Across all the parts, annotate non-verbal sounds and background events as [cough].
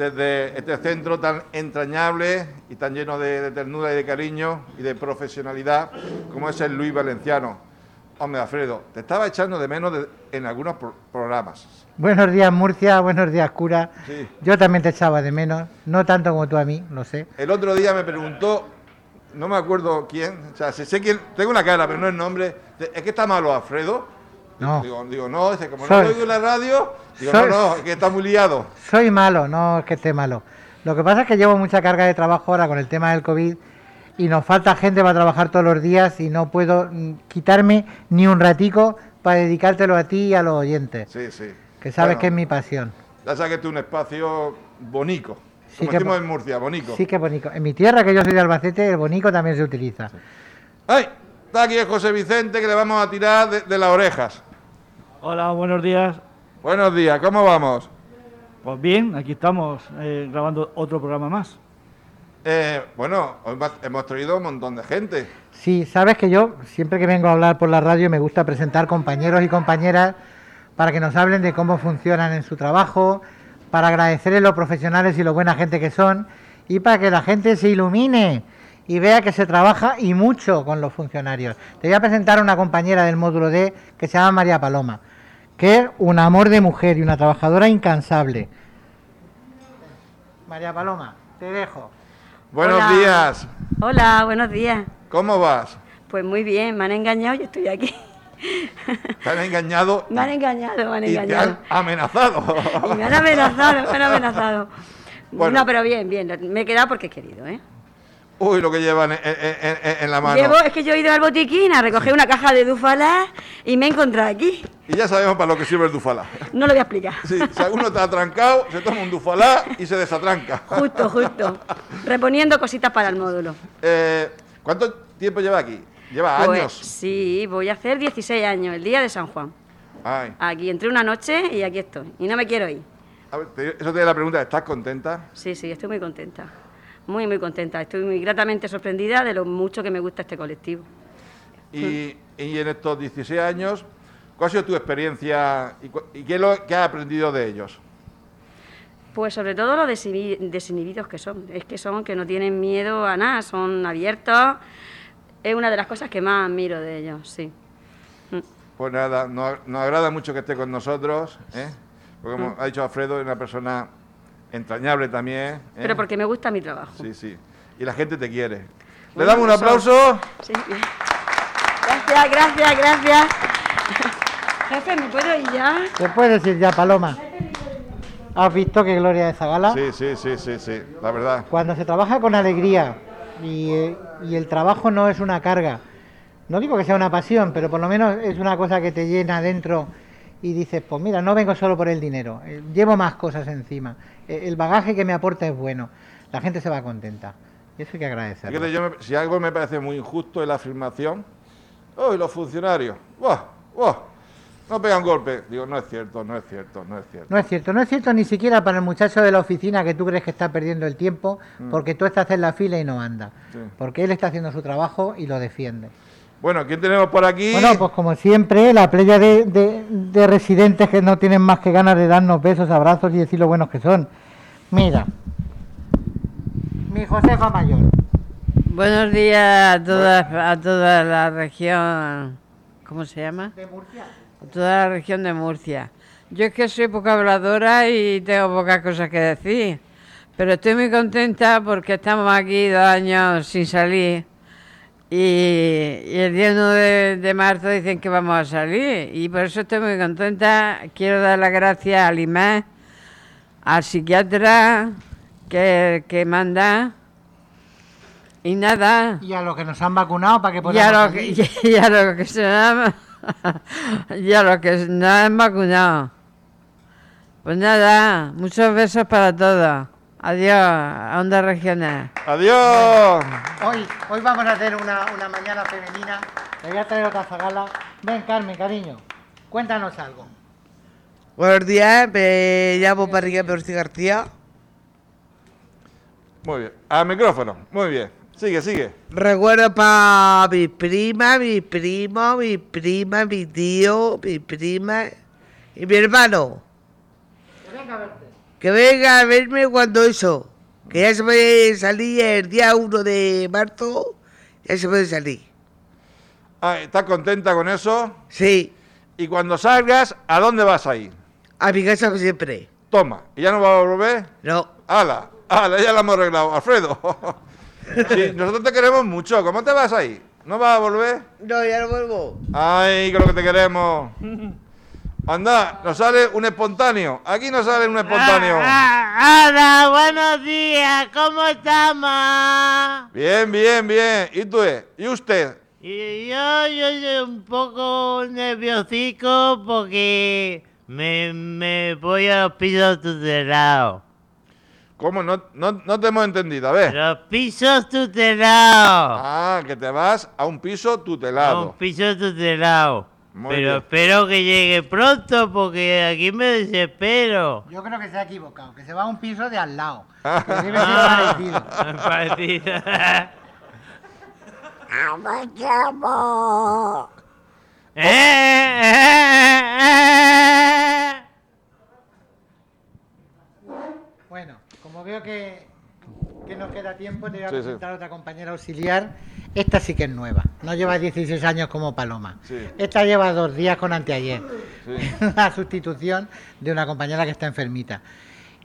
desde este centro tan entrañable y tan lleno de, ternura y de cariño y de profesionalidad como es el Luis Valenciano. Hombre, Alfredo, te estaba echando de menos en algunos programas. Buenos días, Murcia, buenos días, cura. Yo también te echaba de menos, no tanto como tú a mí, no sé. El otro día me preguntó no me acuerdo quién, o sea, sé quién, tengo una cara, pero no el nombre. ¿Es que está malo Alfredo? No. Digo, no, dice, como no lo oigo en la radio, digo, no, no, es que está muy liado. Soy malo, no es que esté malo. Lo que pasa es que llevo mucha carga de trabajo ahora con el tema del COVID y nos falta gente para trabajar todos los días y no puedo mm, quitarme ni un ratico para dedicártelo a ti y a los oyentes. Sí, sí. Que sabes que es mi pasión. Ya sabes que es un espacio bonito. Sí Como en Murcia, bonico. Sí que bonico. En mi tierra, que yo soy de Albacete, el bonico también se utiliza. ¡Ay! Está aquí el José Vicente que le vamos a tirar de, las orejas. Hola, buenos días. Buenos días, ¿cómo vamos? Pues bien, aquí estamos eh, grabando otro programa más. Eh, bueno, hoy hemos traído un montón de gente. Sí, sabes que yo siempre que vengo a hablar por la radio me gusta presentar compañeros y compañeras para que nos hablen de cómo funcionan en su trabajo, para agradecerles los profesionales y lo buena gente que son y para que la gente se ilumine y vea que se trabaja y mucho con los funcionarios. Te voy a presentar a una compañera del módulo D que se llama María Paloma, que es un amor de mujer y una trabajadora incansable. María Paloma, te dejo. Buenos días. Hola, buenos días. ¿Cómo vas? Pues muy bien, me han engañado y estoy aquí. ¿Te han engañado? [laughs] Me han engañado, me han engañado. Y te han amenazado. [laughs] Y me han amenazado, me han amenazado. No, pero bien, bien. Me he quedado porque he querido, ¿eh? Uy, lo que llevan en, la mano. Llevo, es que yo he ido al botiquín a recoger una caja de dufalá y me he encontrado aquí. Y ya sabemos para lo que sirve el dufalá. No lo voy a explicar. Sí, si alguno está atrancado, se toma un dufalá y se desatranca. Justo, justo. Reponiendo cositas para el módulo. Eh, ¿Cuánto tiempo lleva aquí? ¿Lleva pues, años? Sí, voy a hacer 16 años, el día de San Juan. Aquí entré una noche y aquí estoy. Y no me quiero ir. eso te da la pregunta, ¿estás contenta? Sí, sí, estoy muy contenta. Muy, muy contenta. Estoy muy gratamente sorprendida de lo mucho que me gusta este colectivo. Y, en estos 16 años, ¿cuál ha sido tu experiencia y, qué, lo, qué has aprendido de ellos? Pues sobre todo lo desinhibidos que son. Es que son que no tienen miedo a nada, son abiertos es una de las cosas que más admiro de ellos, sí. Mm. Pues nada, nos, agrada mucho que esté con nosotros, ¿eh? porque como mm. ha dicho Alfredo, es una persona entrañable también. ¿eh? Pero porque me gusta mi trabajo. Sí, sí. Y la gente te quiere. ¿Le damos un aplauso? Sí. Gracias, gracias, gracias. Jefe, ¿me puedo ir ya? ¿Te puedes ir ya, Paloma? ¿Has visto qué gloria de esa gala? Sí, sí, sí, sí, sí, la verdad. Cuando se trabaja con alegría, y, el trabajo no es una carga. No digo que sea una pasión, pero por lo menos es una cosa que te llena dentro y dices, pues mira, no vengo solo por el dinero, eh, llevo más cosas encima. Eh, el bagaje que me aporta es bueno. La gente se va contenta. Y eso hay que agradecer. si algo me parece muy injusto es la afirmación, ¡oh, los funcionarios! ¡Buah! ¡Buah! no pegan golpe. Digo, no es cierto, no es cierto, no es cierto. No es cierto, no es cierto ni siquiera para el muchacho de la oficina que tú crees que está perdiendo el tiempo mm. porque tú estás en la fila y no anda. Porque él está haciendo su trabajo y lo defiende. Bueno, ¿quién tenemos por aquí? Bueno, pues como siempre, la playa de, de, residentes que no tienen más que ganas de darnos besos, abrazos y decir lo buenos que son. Mira, mi Josefa Mayor. Buenos días a toda, a toda la región, ¿cómo se llama? De Murcia toda la región de Murcia. Yo es que soy poca habladora y tengo pocas cosas que decir, pero estoy muy contenta porque estamos aquí dos años sin salir y, el día 9 de, marzo dicen que vamos a salir y por eso estoy muy contenta. Quiero dar las gracias al IMAX, al psiquiatra que, que manda y nada. Y a los que nos han vacunado para que podamos. [laughs] Y a los que se han [laughs] ya lo que nada es vacunado. Pues nada, muchos besos para todos. Adiós, Onda Regional. Adiós. Hoy, hoy vamos a hacer una, una mañana femenina. Le voy a traer otra zagala. Ven, Carmen, cariño, cuéntanos algo. Buenos días, me llamo María Percy García. Muy bien. Al micrófono. Muy bien. Sigue, sigue. Recuerdo para mi prima, mi primo, mi prima, mi tío, mi prima y mi hermano. Que venga a verme cuando eso. Que ya se puede salir el día 1 de marzo. Ya se puede salir. Ah, ¿Estás contenta con eso? Sí, Y cuando salgas, ¿a dónde vas a ir? a mi casa siempre. Toma. ¿Y ya no vas a volver? No, ¡Hala! ¡Hala! Ya la hemos arreglado. Alfredo. [laughs] sí, nosotros te queremos mucho. ¿Cómo te vas a ir? ¿No vas a volver? no, ya no vuelvo. ¡Ay, que lo que te queremos! [laughs] Anda, nos sale un espontáneo. Aquí nos sale un espontáneo. hola, buenos días, ¿cómo estamos? Bien, bien, bien. ¿Y tú? eh? ¿Y usted? Y yo, yo soy un poco nerviosico porque me, me voy a los pisos tutelados. ¿Cómo? No, no, no te hemos entendido. A ver. Los pisos tutelados. Ah, que te vas a un piso A un tutelado. piso tutelado. Muy Pero bien. espero que llegue pronto porque aquí me desespero. Yo creo que se ha equivocado, que se va a un piso de al lado. [laughs] Que debe ser parecido. [laughs] Parecido. [laughs] Eh, eh, eh. Bueno, como veo que, que nos queda tiempo, te voy a Sí, sí. presentar a otra compañera auxiliar. Esta sí que es nueva. No lleva 16 años como Paloma. Sí. Esta lleva dos días con anteayer. Sí. [laughs] La sustitución de una compañera que está enfermita.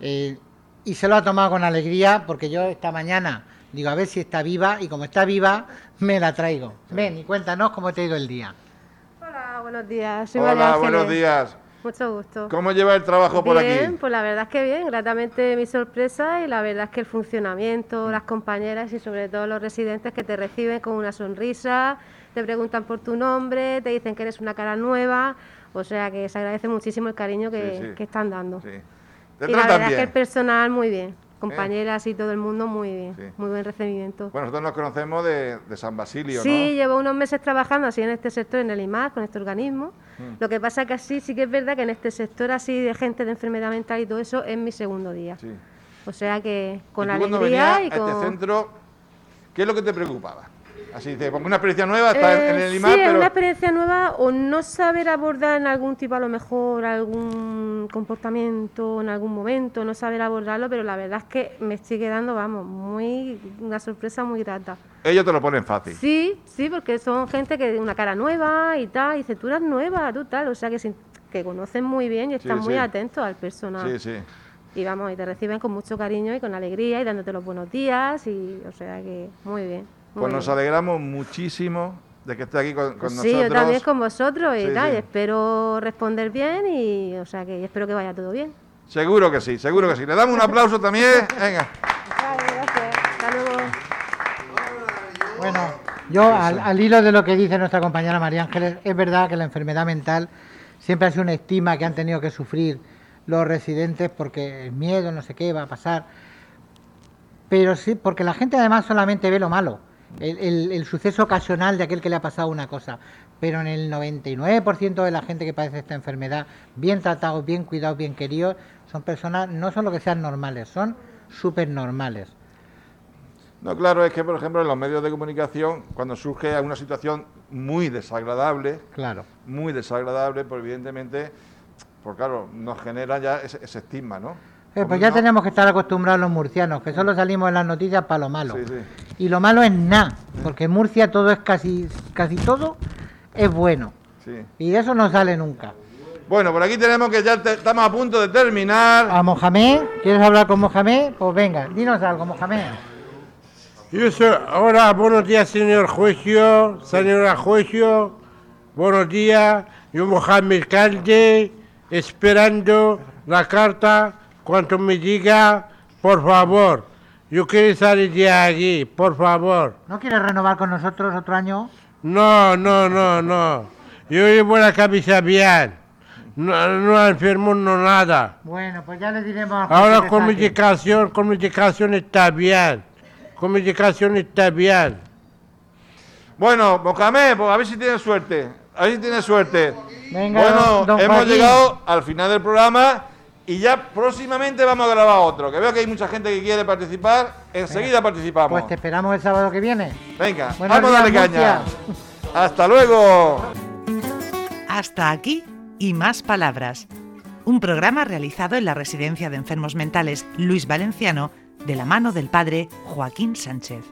Eh, y se lo ha tomado con alegría porque yo esta mañana digo a ver si está viva y como está viva me la traigo. Ven y cuéntanos cómo te ha ido el día. Hola, buenos días. Soy Hola, buenos días. Mucho gusto. ¿Cómo lleva el trabajo por bien, aquí? pues la verdad es que bien, gratamente mi sorpresa y la verdad es que el funcionamiento, las compañeras y sobre todo los residentes que te reciben con una sonrisa, te preguntan por tu nombre, te dicen que eres una cara nueva, o sea que se agradece muchísimo el cariño que, Sí, sí. que están dando. Sí. ¿Te Y la verdad es que bien? el personal muy bien, compañeras y todo el mundo muy bien, Sí. muy buen recibimiento. Bueno, nosotros nos conocemos de, de San Basilio, Sí, ¿no? llevo unos meses trabajando así en este sector, en el IMAR, con este organismo. Mm. Lo que pasa que así sí que es verdad que en este sector así de gente de enfermedad mental y todo eso es mi segundo día. Sí. O sea que con ¿Y tú cuando alegría venías y a con... este centro, ¿qué es lo que te preocupaba? Así dice, porque una experiencia nueva está en- en Eh, el IMAR, sí, pero... una experiencia nueva o no saber abordar en algún tipo a lo mejor algún comportamiento en algún momento, no saber abordarlo, pero la verdad es que me estoy quedando, vamos, muy una sorpresa muy grata. Ellos te lo ponen fácil. Sí, sí, porque son gente que una cara nueva y tal, y dice, tú eres nueva, tú tal, o sea que, sin- que conocen muy bien y están Sí, muy sí. atentos al personal. Sí, sí. Y vamos, y te reciben con mucho cariño y con alegría y dándote los buenos días y, o sea que, muy bien. Pues nos alegramos muchísimo de que esté aquí con, con nosotros. sí, yo también con vosotros y Sí, tal, sí. y espero responder bien y, o sea que espero que vaya todo bien. Seguro que sí, seguro que sí. Le damos un aplauso también. Venga. Vale, gracias. Hasta luego. Bueno, yo al, al hilo de lo que dice nuestra compañera María Ángeles, es verdad que la enfermedad mental siempre ha sido una estima que han tenido que sufrir los residentes porque el miedo, no sé qué, va a pasar. Pero sí, porque la gente además solamente ve lo malo, el, el- el suceso ocasional de aquel que le ha pasado una cosa. Pero en el 99% de la gente que padece esta enfermedad, bien tratados, bien cuidados, bien queridos, son personas, no son lo que sean normales, son súper normales. No, claro, es que, por ejemplo, en los medios de comunicación, cuando surge una situación muy desagradable, Claro. muy desagradable, pues evidentemente, pues claro, nos genera ya ese, ese estigma, ¿no? Eh, pues ya tenemos que estar acostumbrados los murcianos, que solo salimos en las noticias para lo malo. Sí, sí. Y lo malo es nada, porque en Murcia todo es casi, casi todo es bueno. Sí. Y de eso no sale nunca. Bueno, por aquí tenemos que ya te- estamos a punto de terminar. A Mohamed, ¿quieres hablar con Mohamed? Pues venga, dinos algo, Mohamed. Yo soy, hola, buenos días, señor juicio, señora juicio, buenos días, yo Mohamed Calde, esperando la carta, cuanto me diga, por favor, yo quiero salir de aquí, por favor. ¿No quieres renovar con nosotros otro año? No, no, no, no, yo llevo la camisa bien, No, no enfermo, no nada. Bueno, pues ya le diremos al Ahora con medicación está bien. Con medicación está bien. Bueno, Mohamed, pues a ver si tienes suerte. A ver si tienes suerte. Venga, bueno, don- don hemos Joaquín. llegado al final del programa y ya próximamente vamos a grabar otro. Que veo que hay mucha gente que quiere participar. Enseguida participamos. Pues te esperamos el sábado que viene. Venga, Buenos vamos a darle caña. Murcia. Hasta luego. Hasta aquí y más palabras. Un programa realizado en la Residencia de Enfermos Mentales Luis Valenciano de la mano del padre Joaquín Sánchez.